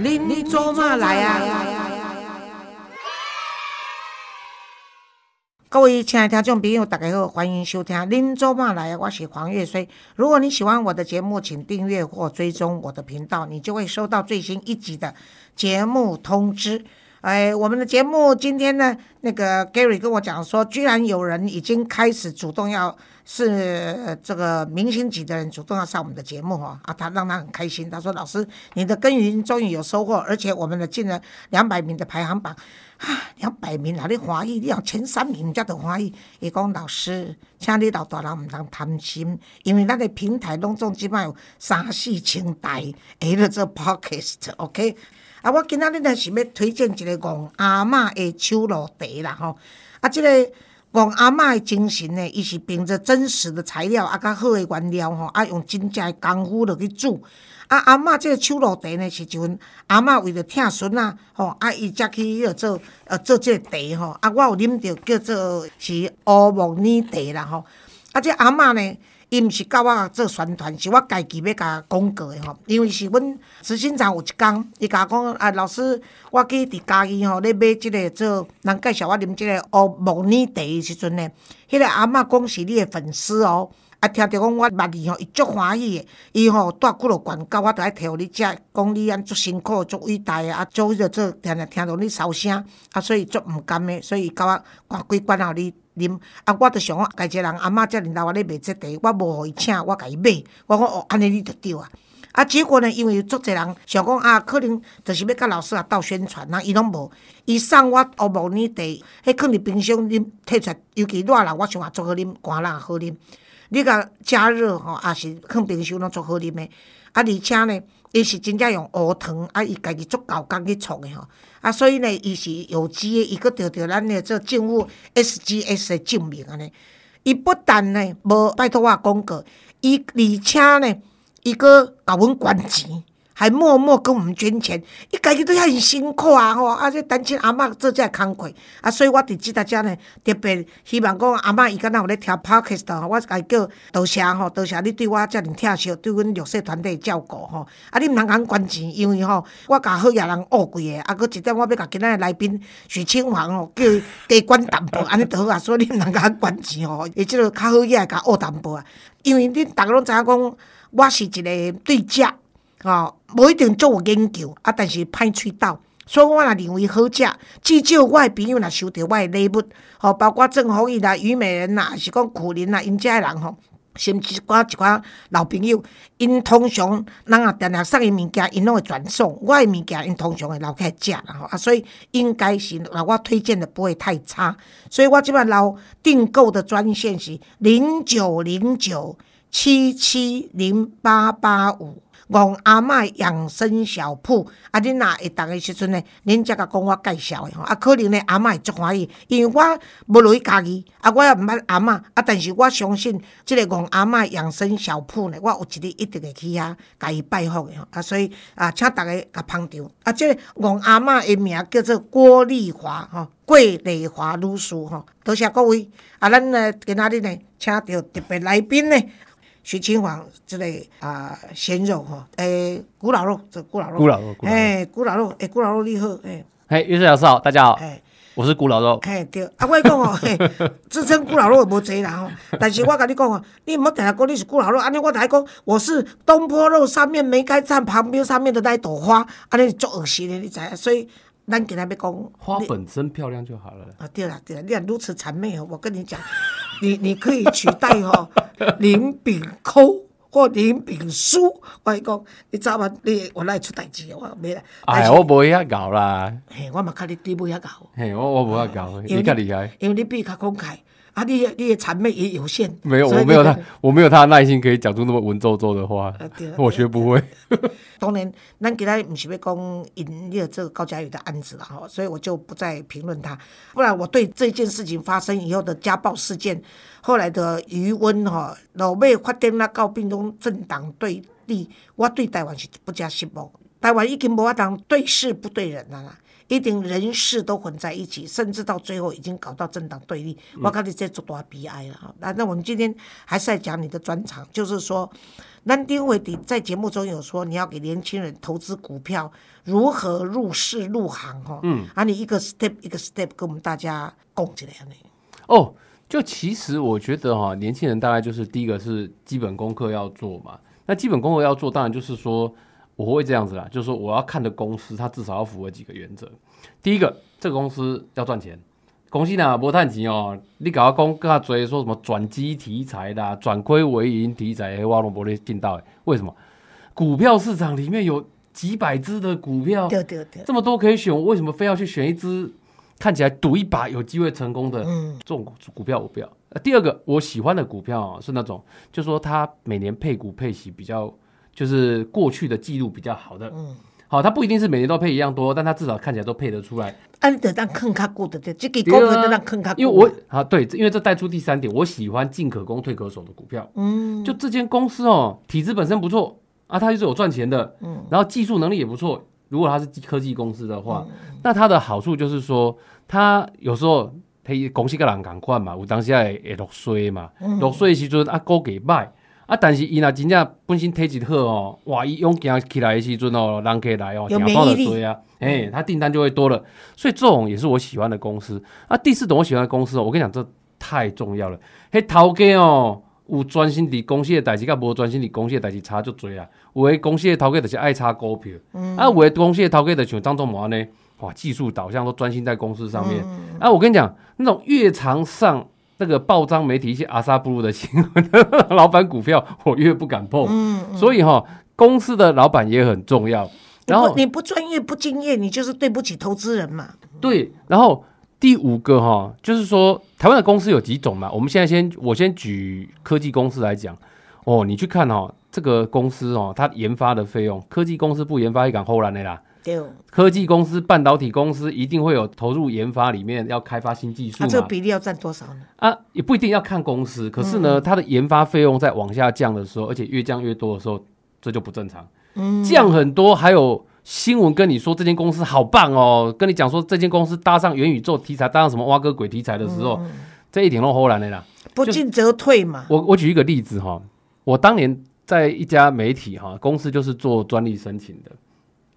您做嘛来啊？各位亲爱的听众朋友，大家好，欢迎收听《您周末来》，我是黄月水。如果你喜欢我的节目，请订阅或追踪我的频道，你就会收到最新一集的节目通知。哎，我们的节目今天呢，那个 Gary 跟我讲说，居然有人已经开始主动要是这个明星级的人主动要上我们的节目哦，啊，他让他很开心。他说：“老师，你的耕耘终于有收获，而且我们的进了两百名的排行榜。”啊，两百名哪里欢喜？你要前三名才得欢喜。伊讲老师，请你老大人毋通贪心，因为咱个平台拢总即摆有三四千台，下了做 podcast，OK？啊，我今仔日呢是要推荐一个戆阿嬷的手路茶啦吼。啊，即个戆阿嬷的精神呢，伊是凭着真实的材料啊，较好的原料吼，啊用真正的功夫落去煮。啊，阿嬷即个手路茶呢，是一份阿嬷为着疼孙仔吼，啊，伊才去迄做呃做即个茶吼。啊，我有啉着叫做是乌木耳茶啦吼。啊，即阿嬷呢，伊毋是甲我做宣传，是我家己要甲广告的吼。因为是阮执行长有一工，伊甲我讲啊，老师，我去伫家己吼咧买即个做人介绍我啉即个乌木耳茶的时阵呢，迄个阿嬷讲是你的粉丝哦。啊，听着讲我捌伊吼，伊足欢喜诶。伊吼带几落罐到，我着爱摕互你食，讲你安足辛苦、足伟大诶，啊，做迄个做，听着听着你烧声，啊，所以足毋甘诶，所以甲我挂几罐互你啉。啊，我着想讲，家一个人阿嬷遮尔老，我咧卖这茶，我无互伊请，我甲伊买。我讲哦，安尼你着对啊。啊，结果呢，因为有足侪人想讲啊，可能就是要甲老师啊斗宣传，啊，伊拢无。伊送我乌木耳茶，迄放伫冰箱啉，摕出来，尤其热啦，我想啊足好啉，寒人也好啉。你甲加热吼，也是放冰箱拢足好啉的。啊，而且呢，伊是真正用乌糖，啊，伊家己足够工去创的吼。啊，所以呢，伊是有机的，伊佫得着咱的这政府 SGS 的证明安尼。伊不但呢无拜托我广告，伊而且呢，伊佫甲阮捐钱。还默默跟我们捐钱，伊家己都遐尼辛苦啊吼！啊，这单亲阿嬷做遮工课啊，所以我伫即搭遮呢，特别希望讲阿嬷伊敢若有咧听 podcast 吼，我家叫多谢吼，多谢你对我遮尔疼惜，对阮绿色团队照顾吼。啊，你毋通甲阮捐钱，因为吼，我甲好野人恶贵的，啊，搁一点我要甲今仔日来宾许清煌吼，叫伊加捐淡薄，安尼就好啊。所以你毋通甲阮捐钱吼，伊即个较好野甲恶淡薄啊。因为恁逐个拢知影讲，我是一个对食。吼，无一定做有研究，啊，但是歹喙斗，所以我若认为好食。至少我诶朋友若收到我诶礼物，吼，包括郑红怡啦、虞美人啦，是讲苦林啦，因遮诶人吼，甚至寡一寡老朋友，因通常人啊定定送伊物件，因拢会转送。我诶物件因通常会留起来食啦，吼啊，所以应该是若我推荐的不会太差。所以我即摆留订购的专线是零九零九七七零八八五。王阿嬷养生小铺，啊，恁若会当诶时阵呢，恁则甲讲我介绍诶吼，啊，可能呢阿嬷会足欢喜，因为我无落去家己，啊，我也毋捌阿嬷，啊，但是我相信即个王阿嬷养生小铺呢，我有一日一定会去遐甲伊拜访诶吼，啊，所以啊，请逐个甲捧场，啊，即个戆阿嬷诶名叫做郭丽华吼，桂丽华女士吼，多谢各位，啊，咱呢今仔日呢，请到特别来宾呢。徐清煌之类啊，鲜肉哈，诶，古老肉，这古老肉，古老肉，诶，古老肉，诶，古老肉你好，诶，嘿，于师老师好，大家好，诶，我是古老肉，嘿，对，啊，我讲哦，嘿，自称古老肉无济啦吼，但是我跟你讲哦，你唔好定下讲你是古老肉，安尼我定下讲我是东坡肉上面梅干站旁边上面的那一朵花，安尼足恶心的，你知影，所以。咱今日要讲花本身漂亮就好了。啊，对了对了，你若如此谄媚哦，我跟你讲，你你可以取代哦林炳抠或林炳书。我讲，你早晚你我来出代志我没啦。哎，我无遐搞啦。嘿，我嘛看你底部遐搞。嘿，我我无遐搞，你较厉害。因为你比较慷慨。啊，你你的谄媚也有限。没有，我没有他，我没有他的耐心可以讲出那么文绉绉的话。我学不会。当然，咱给他不是要讲引列这个高佳宇的案子了哈，所以我就不再评论他。不然，我对这件事情发生以后的家暴事件，后来的余温哈，老妹发展那告病中政党对立，我对台湾是不加失望。台湾已经无法当对事不对人了啦。一定人事都混在一起，甚至到最后已经搞到政党对立。我看你这做多悲哀了哈。那那我们今天还是在讲你的专长，就是说，南丁伟迪在节目中有说你要给年轻人投资股票，如何入市入行哈。嗯。啊，你一个 step 一个 step 跟我们大家讲起来呢。哦，就其实我觉得哈，年轻人大概就是第一个是基本功课要做嘛。那基本功课要做，当然就是说。我会这样子啦，就是说我要看的公司，它至少要符合几个原则。第一个，这个公司要赚钱，公司呢不赚钱哦。你搞个公告追说什么转机题材的、转亏为盈题材，挖龙博利进到，为什么？股票市场里面有几百只的股票，对对对，这么多可以选，我为什么非要去选一只看起来赌一把有机会成功的这种股票？我不要。第二个，我喜欢的股票是那种，就说它每年配股配息比较。就是过去的记录比较好的，嗯，好，它不一定是每年都配一样多，但它至少看起来都配得出来。安德当坑卡过的，这给高的让坑卡。因为我啊，对，因为这带出第三点，我喜欢进可攻退可守的股票。嗯，就这间公司哦，体质本身不错啊，它就是有赚钱的，嗯，然后技术能力也不错。如果它是科技公司的话，那它的好处就是说，它有时候可以公司个人赶快嘛，有当时也会落水嘛，落水的时阵啊，股给卖。啊！但是伊若真正本身体质好哦，哇！伊勇行起来的时阵哦，人客来哦，订单就多啊，哎，他订单就会多了。所以这种也是我喜欢的公司。啊，第四种我喜欢的公司哦，我跟你讲，这太重要了。嘿，头家哦，有专心伫公司的代志，甲无专心伫公司的代志差就多啊。有的公司的头家就是爱炒股票，嗯啊，有的公司的头家就像张忠谋呢，哇，技术导向都专心在公司上面。啊，我跟你讲，那种越长上。那个报章媒体一些阿萨布鲁的新闻，老板股票我越不敢碰。嗯，所以哈，公司的老板也很重要。然后你不专业不敬业，你就是对不起投资人嘛。对，然后第五个哈，就是说台湾的公司有几种嘛？我们现在先我先举科技公司来讲。哦，你去看哦，这个公司哦，它研发的费用，科技公司不研发一敢后来的啦。科技公司、半导体公司一定会有投入研发里面，要开发新技术那这个比例要占多少呢？啊，也不一定要看公司，可是呢，它的研发费用在往下降的时候，而且越降越多的时候，这就不正常。嗯，降很多，还有新闻跟你说这间公司好棒哦，跟你讲说这间公司搭上元宇宙题材，搭上什么挖哥鬼题材的时候，这一点都忽然的啦。不进则退嘛。我我举一个例子哈，我当年在一家媒体哈公司，就是做专利申请的。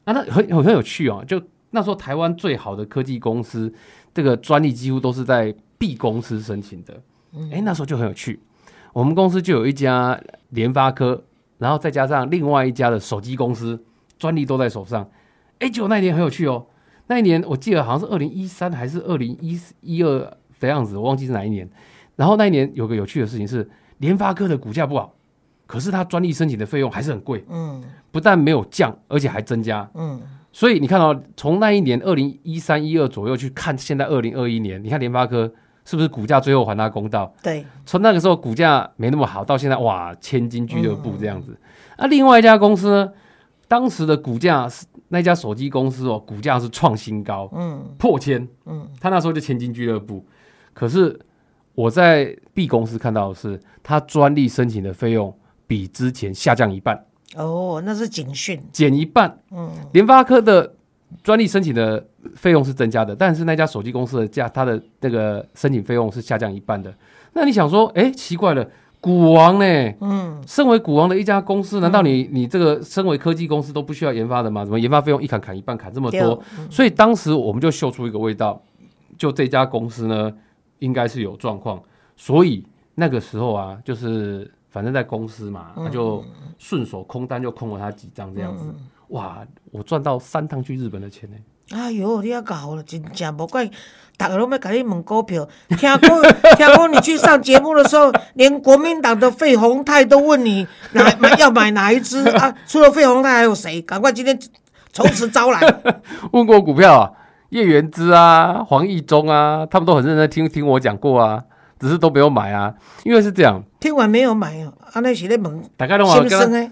啊，那很很很有趣哦！就那时候台湾最好的科技公司，这个专利几乎都是在 B 公司申请的。哎，那时候就很有趣。我们公司就有一家联发科，然后再加上另外一家的手机公司，专利都在手上。哎，就那一年很有趣哦。那一年我记得好像是二零一三还是二零一一二的样子，我忘记是哪一年。然后那一年有个有趣的事情是，联发科的股价不好。可是它专利申请的费用还是很贵，嗯，不但没有降，而且还增加，嗯，所以你看到从那一年二零一三一二左右去看，现在二零二一年，你看联发科是不是股价最后还他公道？对，从那个时候股价没那么好，到现在哇，千金俱乐部这样子。那另外一家公司呢，当时的股价是那家手机公司哦，股价是创新高，嗯，破千，嗯，他那时候就千金俱乐部。可是我在 B 公司看到的是，他专利申请的费用。比之前下降一半哦，那是警讯，减一半。嗯，联发科的专利申请的费用是增加的，但是那家手机公司的价，它的那个申请费用是下降一半的。那你想说，哎，奇怪了，股王呢？嗯，身为股王的一家公司，难道你你这个身为科技公司都不需要研发的吗？怎么研发费用一砍砍一半，砍这么多？所以当时我们就嗅出一个味道，就这家公司呢，应该是有状况。所以那个时候啊，就是。反正在公司嘛，他就顺手空单就空了他几张这样子，哇！我赚到三趟去日本的钱呢。哎呦，你要搞了，真正不怪，大家都要跟你问股票。听过，听过你去上节目的时候，连国民党的费宏泰都问你哪买要买哪一支啊？除了费宏泰还有谁？赶快今天从此招来。问过股票啊，叶元之啊，黄义忠啊，他们都很认真听听我讲过啊。只是都没有买啊，因为是这样。听完没有买哦，啊，那是在问。大家都话，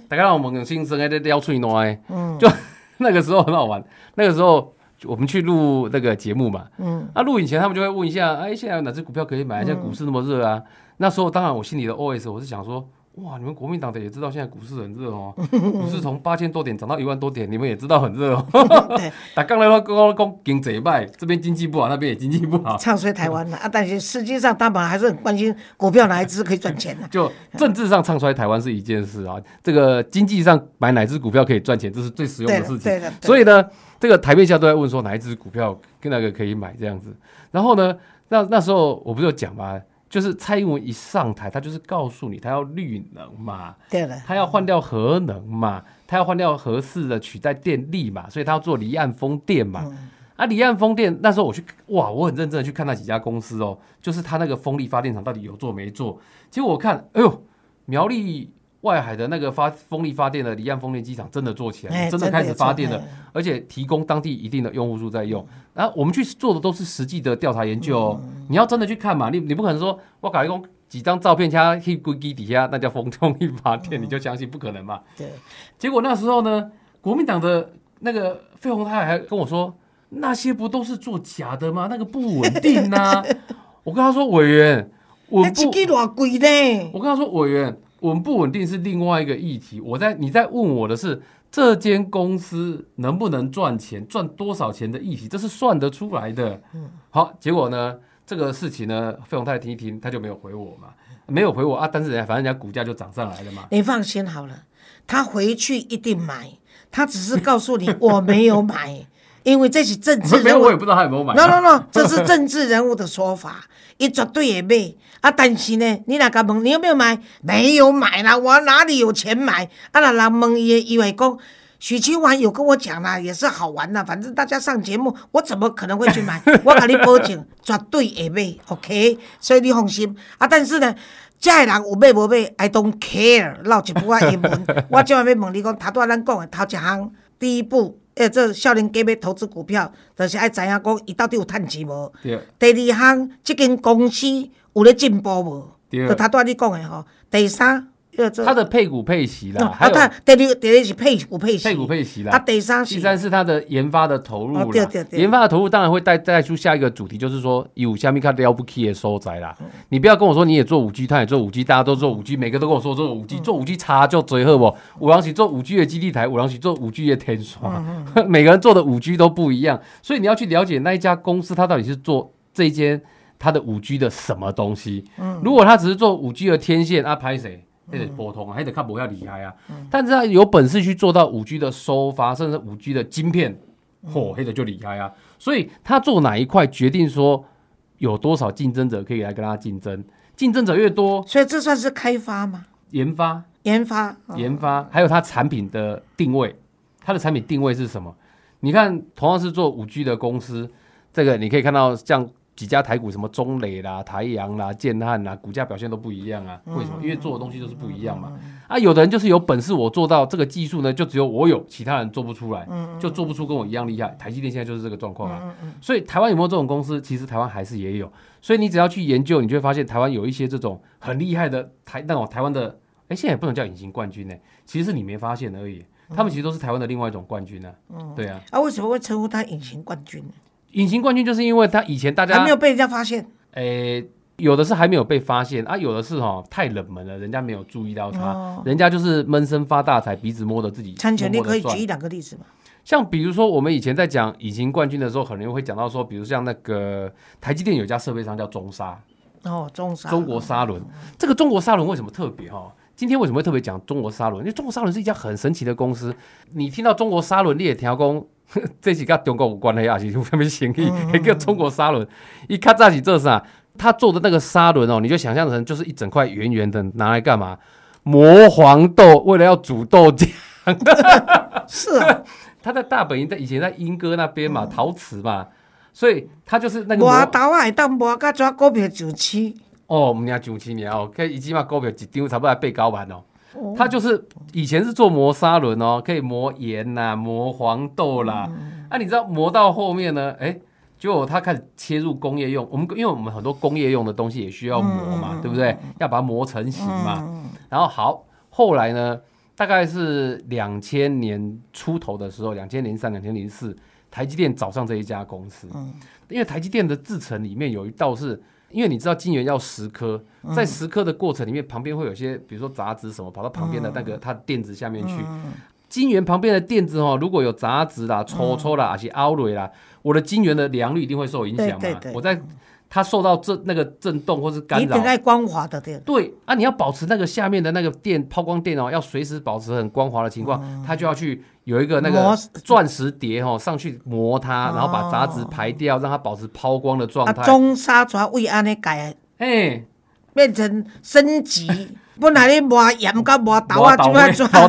大家让我问新生诶，在撩吹暖诶。嗯。就 那个时候很好玩，那个时候我们去录那个节目嘛。嗯。啊，录影前他们就会问一下，哎，现在有哪只股票可以买？现在股市那么热啊。那时候当然我心里的 OS 我是想说，哇，你们国民党的也知道现在股市很热哦，股市从八千多点涨到一万多点，你们也知道很热哦。对，打刚来话刚刚讲经济败，这边经济不好，那边也经济不好，唱衰台湾了啊！但是实际上他们还是很关心股票哪一只可以赚钱的。就政治上唱衰台湾是一件事啊，这个经济上买哪只股票可以赚钱，这是最实用的事情。对的，所以呢，这个台面下都在问说哪一只股票跟那个可以买这样子。然后呢，那那时候我不是有讲吗？就是蔡英文一上台，他就是告诉你，他要绿能嘛，对了，他要换掉核能嘛，他要换掉核四的取代电力嘛，所以他要做离岸风电嘛。啊，离岸风电那时候我去哇，我很认真的去看那几家公司哦，就是他那个风力发电厂到底有做没做？结果我看，哎呦，苗栗外海的那个发风力发电的离岸风电机场真的做起来，真的开始发电了，而且提供当地一定的用户数在用。然后我们去做的都是实际的调查研究哦。你要真的去看嘛，你你不可能说我搞一公几张照片加去柜机底下，那叫风风力发电，你就相信不可能嘛？对。结果那时候呢，国民党的那个费鸿泰还跟我说，那些不都是做假的吗？那个不稳定呐。我跟他说，委员，我不？多贵呢？我跟他说，委员，稳不稳定是另外一个议题。我在你在问我的是。这间公司能不能赚钱，赚多少钱的议题，这是算得出来的。嗯，好，结果呢，这个事情呢，费永泰听一听，他就没有回我嘛，没有回我啊。但是人家反正人家股价就涨上来了嘛。你放心好了，他回去一定买，他只是告诉你我没有买，因为这是政治人物，我也不知道他有没有买。no no no，这是政治人物的说法，一绝对也买。啊，但是呢，你那个问你有没有买？没有买啦，我哪里有钱买？啊，那人问伊，伊会讲许清华有跟我讲啦，也是好玩的。反正大家上节目，我怎么可能会去买？我跟你保证，绝对会买。OK，所以你放心。啊，但是呢，这人有买无买，I don't care。唠一部啊英文，我今晚要问你讲，头拄咱讲的头一项，第一步，诶，这少年家要投资股票，就是爱知影讲伊到底有趁钱无。第二项，即间公司。有咧进步无？就他拄仔你讲诶吼。第三，他的配股配息啦，还有第二第二是配股配息，配股配息啦。啊，第三，第三是他的研发的投入啦。对对对，研发的投入当然会带带出下一个主题，就是说有虾米卡了不起的收窄啦。你不要跟我说你也做五 G，他也做五 G，大家都做五 G，每个都跟我说做五 G，做五 G 差就最好不？五郎喜做五 G 的基地台，五郎喜做五 G 的天窗，每个人做的五 G 都不一样，所以你要去了解那一家公司，它到底是做这一间。它的五 G 的什么东西？嗯，如果它只是做五 G 的天线啊，拍谁？还得拨通，还得看不要厉害啊。嗯，但是他有本事去做到五 G 的收发，甚至五 G 的晶片，嚯，黑的就厉害啊。所以他做哪一块，决定说有多少竞争者可以来跟他竞争。竞争者越多，所以这算是开发吗？研发，研发，研发，还有它产品的定位。它的产品定位是什么？你看，同样是做五 G 的公司，这个你可以看到像。几家台股什么中磊啦、台阳啦、建汉啦，股价表现都不一样啊？为什么？因为做的东西就是不一样嘛。啊，有的人就是有本事，我做到这个技术呢，就只有我有，其他人做不出来，就做不出跟我一样厉害。台积电现在就是这个状况啊。所以台湾有没有这种公司？其实台湾还是也有。所以你只要去研究，你就会发现台湾有一些这种很厉害的台那种台湾的，哎，现在也不能叫隐形冠军呢。其实是你没发现而已。他们其实都是台湾的另外一种冠军呢。嗯，对啊。啊，为什么会称呼他隐形冠军呢？隐形冠军就是因为他以前大家还没有被人家发现，诶，有的是还没有被发现啊，有的是哈太冷门了，人家没有注意到他，人家就是闷声发大财，鼻子摸着自己。参权，你可以举一两个例子吗？像比如说我们以前在讲隐形冠军的时候，可能会讲到说，比如像那个台积电有家设备商叫中沙，哦，中沙，中国沙轮，这个中国沙轮为什么特别哈？今天为什么会特别讲中国沙轮？因为中国沙轮是一家很神奇的公司，你听到中国沙轮列调工。这是跟中国有关的啊，是有什么生意？一个中国砂轮，一看在起这啥？他做的那个砂轮哦，你就想象成就是一整块圆圆的，拿来干嘛？磨黄豆，为了要煮豆浆。是啊，他在大本营，在以前在英歌那边嘛，陶瓷嘛，所以他就是那个。磨豆啊，当磨个抓股票上市。哦，唔呀上市年哦，可以一起码股票一张差不多八九万哦。他就是以前是做磨砂轮哦，可以磨盐呐，磨黄豆啦。啊，你知道磨到后面呢？哎，结果它开始切入工业用。我们因为我们很多工业用的东西也需要磨嘛，对不对？要把它磨成型嘛。然后好，后来呢，大概是两千年出头的时候，两千零三、两千零四，台积电找上这一家公司。因为台积电的制程里面有一道是因为你知道金元要十颗，在十颗的过程里面，旁边会有些，比如说杂质什么，跑到旁边的那个它垫子下面去。金元旁边的垫子哦，如果有杂质啦、抽抽啦，而且凹蕊啦，我的金元的良率一定会受影响嘛。我在它受到震那个震动或是干扰，你得光滑的电。对啊，你要保持那个下面的那个电抛光电哦，要随时保持很光滑的情况，它就要去有一个那个钻石碟哦上去磨它，然后把杂质排掉，让它保持抛光的状态。中砂抓为安尼改，哎，变成升级。本来你磨盐甲磨豆啊，即摆做磨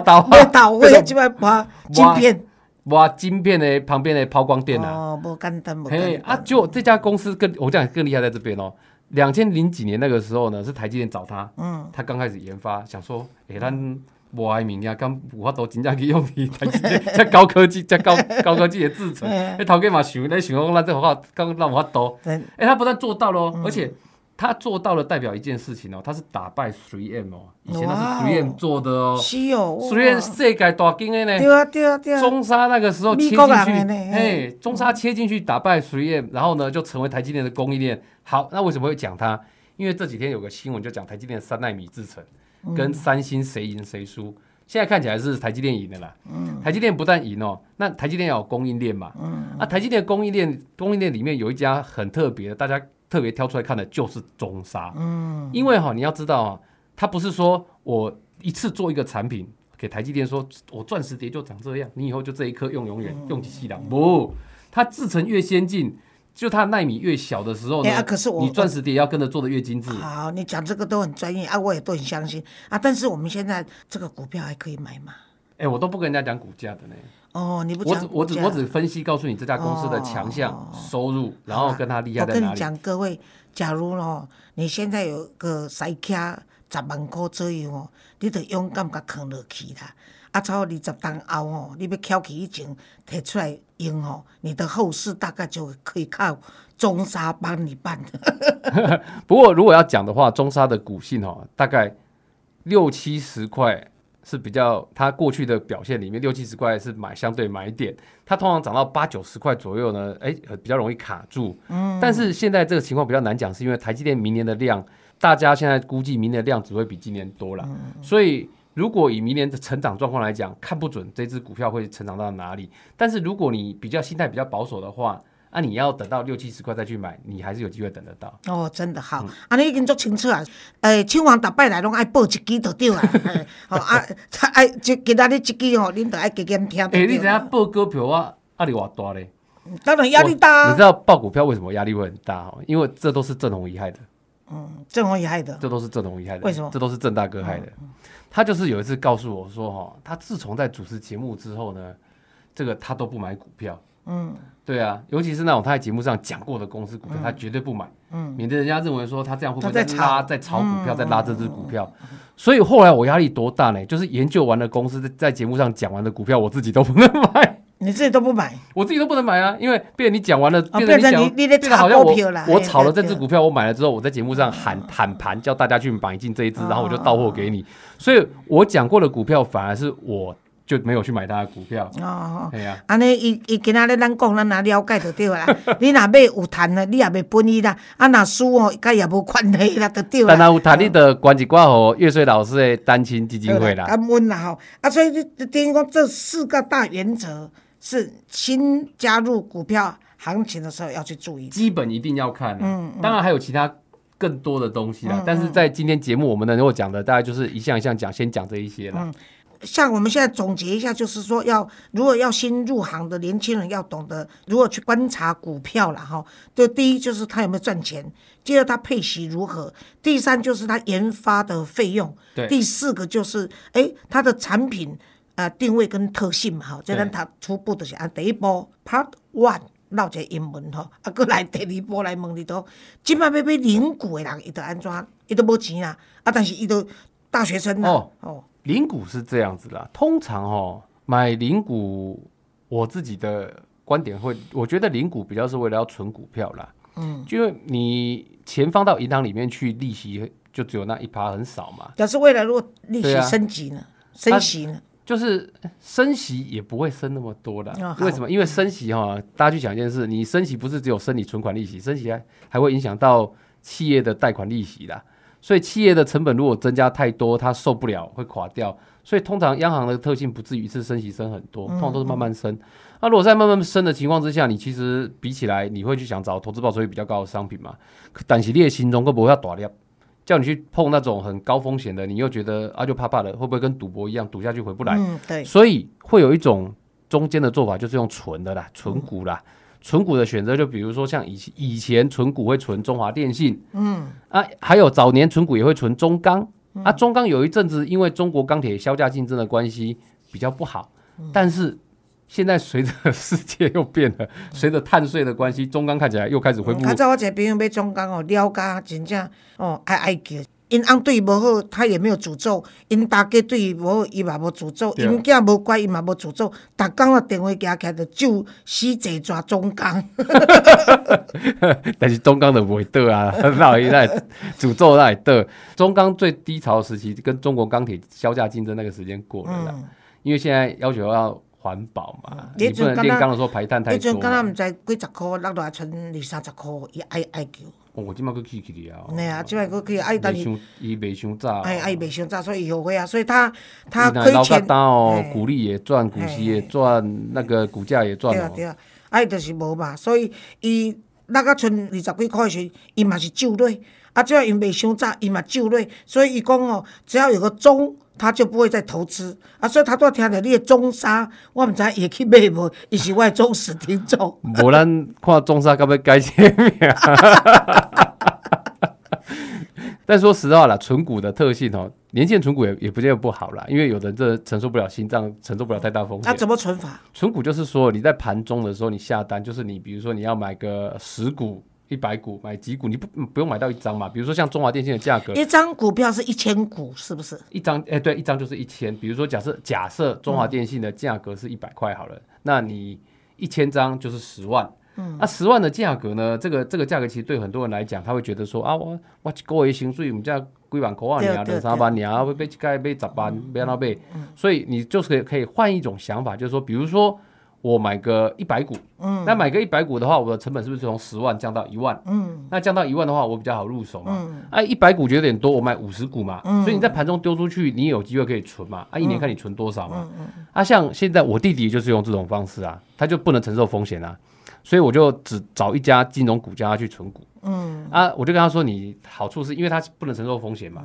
豆位，即摆 磨晶片，磨晶片的旁边的抛光电啊。哦，无简单，无嘿啊，就这家公司更我讲更厉害在这边哦。两千零几年那个时候呢，是台积电找他，嗯，他刚开始研发，想说，哎，咱无爱明呀，刚有法度真正去用你台积电，这高科技，这高高科技的制成，哎，头家嘛想，咧想讲咱这话刚让我法度，哎，他不但做到了，而且。他做到了，代表一件事情哦，他是打败 Three M 哦，以前那是 Three M 做的哦，Three M 世界大金的呢，对啊对啊对啊，中沙那个时候切进去，哎，中沙切进去打败 Three M，然后呢就成为台积电的供应链。好，那为什么会讲它？因为这几天有个新闻就讲台积电三纳米制程跟三星谁赢谁输，现在看起来是台积电赢的啦。嗯，台积电不但赢哦，那台积电要有供应链嘛，嗯，啊，台积电供应链供应链里面有一家很特别的，大家。特别挑出来看的就是中沙，嗯，因为哈你要知道啊，它不是说我一次做一个产品给台积电，说我钻石碟就长这样，你以后就这一颗用永远用机器了，不，它制成越先进，就它纳米越小的时候呢，可是我你钻石碟要跟着做的越精致。好，你讲这个都很专业啊，我也都很相信啊，但是我们现在这个股票还可以买吗？哎，我都不跟人家讲股价的呢。哦，你不我只我只我只分析告诉你这家公司的强项收入，然后跟他厉害在哪里。我跟你讲，各位，假如哦，你现在有个塞卡十万块左右哦，你得勇敢甲扛落去啦。啊，超二十当后哦，你要翘起以前提出来用哦，你的后事大概就可以靠中沙帮你办。不过如果要讲的话，中沙的股性哦，大概六七十块。是比较它过去的表现里面六七十块是买相对买点，它通常涨到八九十块左右呢，哎，比较容易卡住。嗯，但是现在这个情况比较难讲，是因为台积电明年的量，大家现在估计明年的量只会比今年多了。所以如果以明年的成长状况来讲，看不准这只股票会成长到哪里。但是如果你比较心态比较保守的话，啊，你要等到六七十块再去买，你还是有机会等得到。哦，真的好，啊，你已经足清楚啊。诶，青王逐摆来拢爱报一支就对啦。好啊，爱就今仔日一支吼，恁都爱加减听。诶，你知影报股票我，压力偌大咧？当然压力大。你知道报股票为什么压力会很大？哈，因为这都是正红怡害的。嗯，正红怡害的。这都是正红怡害的。为什么？这都是郑大哥害的。他就是有一次告诉我说，哈，他自从在主持节目之后呢，这个他都不买股票。嗯，对啊，尤其是那种他在节目上讲过的公司股票，他绝对不买，嗯，免得人家认为说他这样会不会在拉在炒股票，在拉这只股票。所以后来我压力多大呢？就是研究完了公司在在节目上讲完的股票，我自己都不能买。你自己都不买？我自己都不能买啊，因为被你讲完了，变成你你在炒股票了。我炒了这只股票，我买了之后，我在节目上喊喊盘，叫大家去买进这一只，然后我就到货给你。所以我讲过的股票，反而是我。就没有去买他的股票哦，系啊，安尼伊伊今仔日咱讲，咱哪了解就对啦。你若买有赚的，你也袂分伊啦。啊，若输哦，甲也无关系啦，就对啦。但若有赚，你得关一挂吼月水老师的单亲基金会啦。感恩啦吼，啊，所以你等于讲这四个大原则是新加入股票行情的时候要去注意。基本一定要看，嗯，当然还有其他更多的东西啦。但是在今天节目我们能够讲的，大概就是一项一项讲，先讲这一些了。像我们现在总结一下，就是说，要如果要新入行的年轻人，要懂得如何去观察股票了哈。就第一就是他有没有赚钱，第二他配息如何，第三就是他研发的费用，第四个就是哎他的产品啊定位跟特性嘛哈。这咱它初步的是按第一波 Part One 闹这英文哈，啊，过来第二波来问你都，今摆要买零股的人，伊都安怎？伊都无钱啊，啊，但是伊都大学生哦哦。零股是这样子啦，通常哦买零股，我自己的观点会，我觉得零股比较是为了要存股票啦，嗯，因为你钱放到银行里面去，利息就只有那一趴很少嘛。但是未来如果利息升级呢？升息呢？就是升息也不会升那么多的，为什么？因为升息哈，大家去想一件事，你升息不是只有升你存款利息，升息还还会影响到企业的贷款利息啦。所以企业的成本如果增加太多，它受不了会垮掉。所以通常央行的特性不至于一次升息升很多，通常都是慢慢升。那如果在慢慢升的情况之下，你其实比起来，你会去想找投资报酬率比较高的商品嘛？但是你的心中会不会要打量？叫你去碰那种很高风险的，你又觉得啊就怕怕的，会不会跟赌博一样，赌下去回不来？嗯，对，所以会有一种中间的做法，就是用存的啦，存股啦。存股的选择，就比如说像以以前存股会存中华电信，嗯啊，还有早年存股也会存中钢，啊，中钢有一阵子因为中国钢铁销价竞争的关系比较不好，但是现在随着世界又变了，随着碳税的关系，中钢看起来又开始恢复。较早我一个朋友买中钢哦，了解真正哦爱爱叫。因翁对伊无好，他也没有诅咒；因大家对伊无好，伊嘛无诅咒；因囝无乖，伊嘛无诅咒。逐工啊电话夹起来，就就死坐抓中钢。但是中钢的不会得啊，那会那诅咒那会得。中钢最低潮时期，跟中国钢铁销价竞争那个时间过了啦。因为现在要求要环保嘛，你不能炼钢的时候排碳太多。迄阵敢若毋知几十箍落来，剩二三十箍，伊爱爱叫。哦，我即摆佫起起哩啊！对啊，即摆佫起，啊，但是伊袂伤早，哎，伊袂伤早，所以后悔啊，所以他他亏钱哦，股利也赚，股息也赚，那个股价也赚对啊对啊，啊，伊就是无嘛，所以伊那个剩二十几块时，伊嘛是救落，啊，只要伊袂伤早，伊嘛救落，所以伊讲哦，只要有个中，他就不会再投资啊，所以他都要听着你的中沙，我毋知会去买无，伊是我的忠实听众。无咱看中沙，敢要改签名？但说实话啦，存股的特性哦，年轻人存股也也不见得不好啦，因为有的人这承受不了心脏，承受不了太大风险。那怎么存法？存股就是说你在盘中的时候，你下单，就是你比如说你要买个十股、一百股，买几股，你不不用买到一张嘛。比如说像中华电信的价格，一张股票是一千股，是不是？一张哎，对，一张就是一千。比如说假设假设中华电信的价格是一百块好了，那你一千张就是十万。嗯那十万的价格呢？这个这个价格其实对很多人来讲，他会觉得说啊，我我一个月薪水，我们家几万块啊，两三万年啊，会被盖被十万，被那被。所以你就是可以可以换一种想法，就是说，比如说我买个一百股，嗯，那买个一百股的话，我的成本是不是从十万降到一万？嗯，那降到一万的话，我比较好入手嘛。嗯，哎，一百股觉得有点多，我买五十股嘛。嗯，所以你在盘中丢出去，你有机会可以存嘛。啊，一年看你存多少嘛。嗯嗯。啊，像现在我弟弟就是用这种方式啊，他就不能承受风险啊。所以我就只找一家金融股叫他去存股，嗯啊，我就跟他说，你好处是因为他不能承受风险嘛，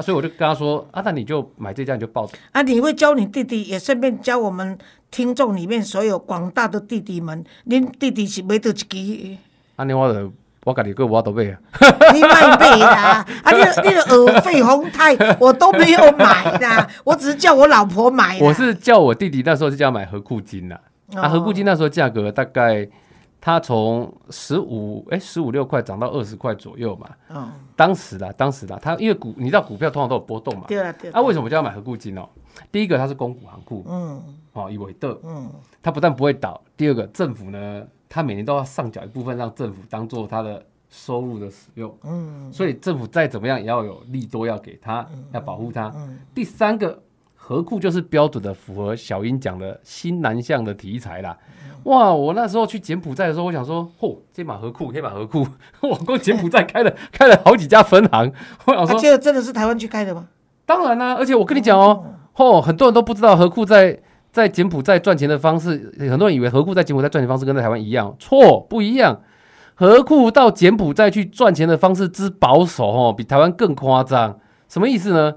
啊，所以我就跟他说，啊，那你就买这家你就抱着。啊，你会教你弟弟，也顺便教我们听众里面所有广大的弟弟们，您弟弟是买到一支？啊，你我就我家己个我都买啊，你买买啦，啊，你你的耳费红泰我都没有买的，我只是叫我老婆买。我是叫我弟弟那时候是叫买和库金呐，啊，和库金那时候价格大概。它从十五哎十五六块涨到二十块左右嘛，嗯，当时啦，当时啦，它因为股你知道股票通常都有波动嘛，对啊对。啊，为什么就要买合固金哦？第一个它是公股行库，嗯，哦，以为的，嗯，它不但不会倒，第二个政府呢，它每年都要上缴一部分让政府当做它的收入的使用，嗯，所以政府再怎么样也要有利多要给他，要保护它。第三个和库就是标准的符合小英讲的新南向的题材啦。哇！我那时候去柬埔寨的时候，我想说，嚯，这马河库，黑马河库，我光柬埔寨开了 开了好几家分行。我想说，这真的是台湾去开的吗？当然啦，而且我跟你讲哦，嚯，很多人都不知道河库在在柬埔寨赚钱的方式，很多人以为河库在柬埔寨赚钱方式跟在台湾一样，错，不一样。河库到柬埔寨去赚钱的方式之保守哦，比台湾更夸张。什么意思呢？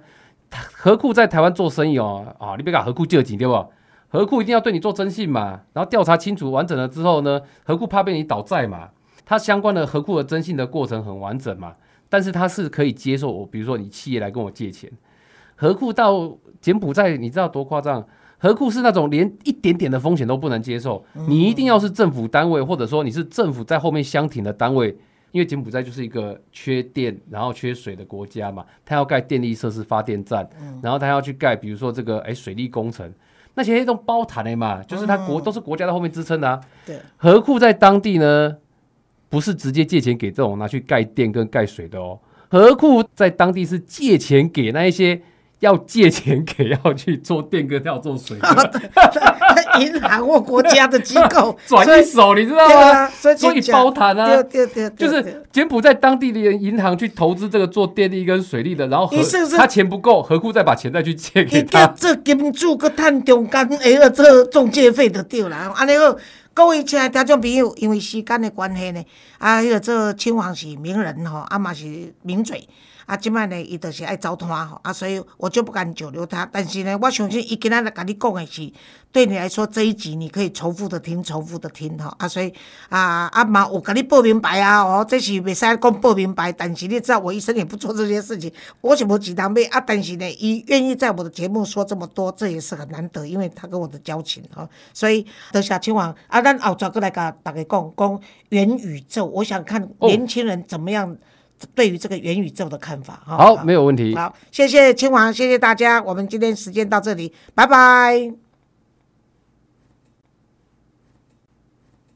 河库在台湾做生意哦，啊，你别搞河库借钱对不？何库一定要对你做征信嘛，然后调查清楚完整了之后呢，何库怕被你倒债嘛，它相关的何库的征信的过程很完整嘛，但是它是可以接受我，比如说你企业来跟我借钱，何库到柬埔寨，你知道多夸张？何库是那种连一点点的风险都不能接受，你一定要是政府单位，或者说你是政府在后面相挺的单位，因为柬埔寨就是一个缺电然后缺水的国家嘛，它要盖电力设施发电站，然后它要去盖，比如说这个哎水利工程。那些那种包谈的嘛，就是他国都是国家在后面支撑的啊。对，河库在当地呢，不是直接借钱给这种拿去盖电跟盖水的哦。河库在当地是借钱给那一些要借钱给要去做电跟要做水 银行或国家的机构 转一手，你知道吗？啊，所以所以包谈啊，对对对，对就是柬埔寨当地的银行去投资这个做电力跟水利的，然后他钱不够，何苦再把钱再去借给他？这金主，佮趁中间会个做中介费就对了。安尼好，各位亲爱的听众朋友，因为时间的关系呢，啊，迄个做亲王是名人吼，啊嘛是名嘴。啊，即摆呢，伊就是爱走摊吼，啊，所以我就不敢久留他。但是呢，我相信伊今仔来甲你讲的是，对你来说这一集你可以重复的听，重复的听吼。啊，所以啊啊嘛有甲你报明白啊，哦，这是袂使讲报明白，但是你知道我一生也不做这些事情，我是无几当买啊。但是呢，伊愿意在我的节目说这么多，这也是很难得，因为他跟我的交情哈。所以等下亲王啊，咱后转过来甲大家讲讲元宇宙，我想看哦年轻人怎么样对于这个元宇宙的看法哈。好，没有问题。好，谢谢清王，谢谢大家，我们今天时间到这里，拜拜。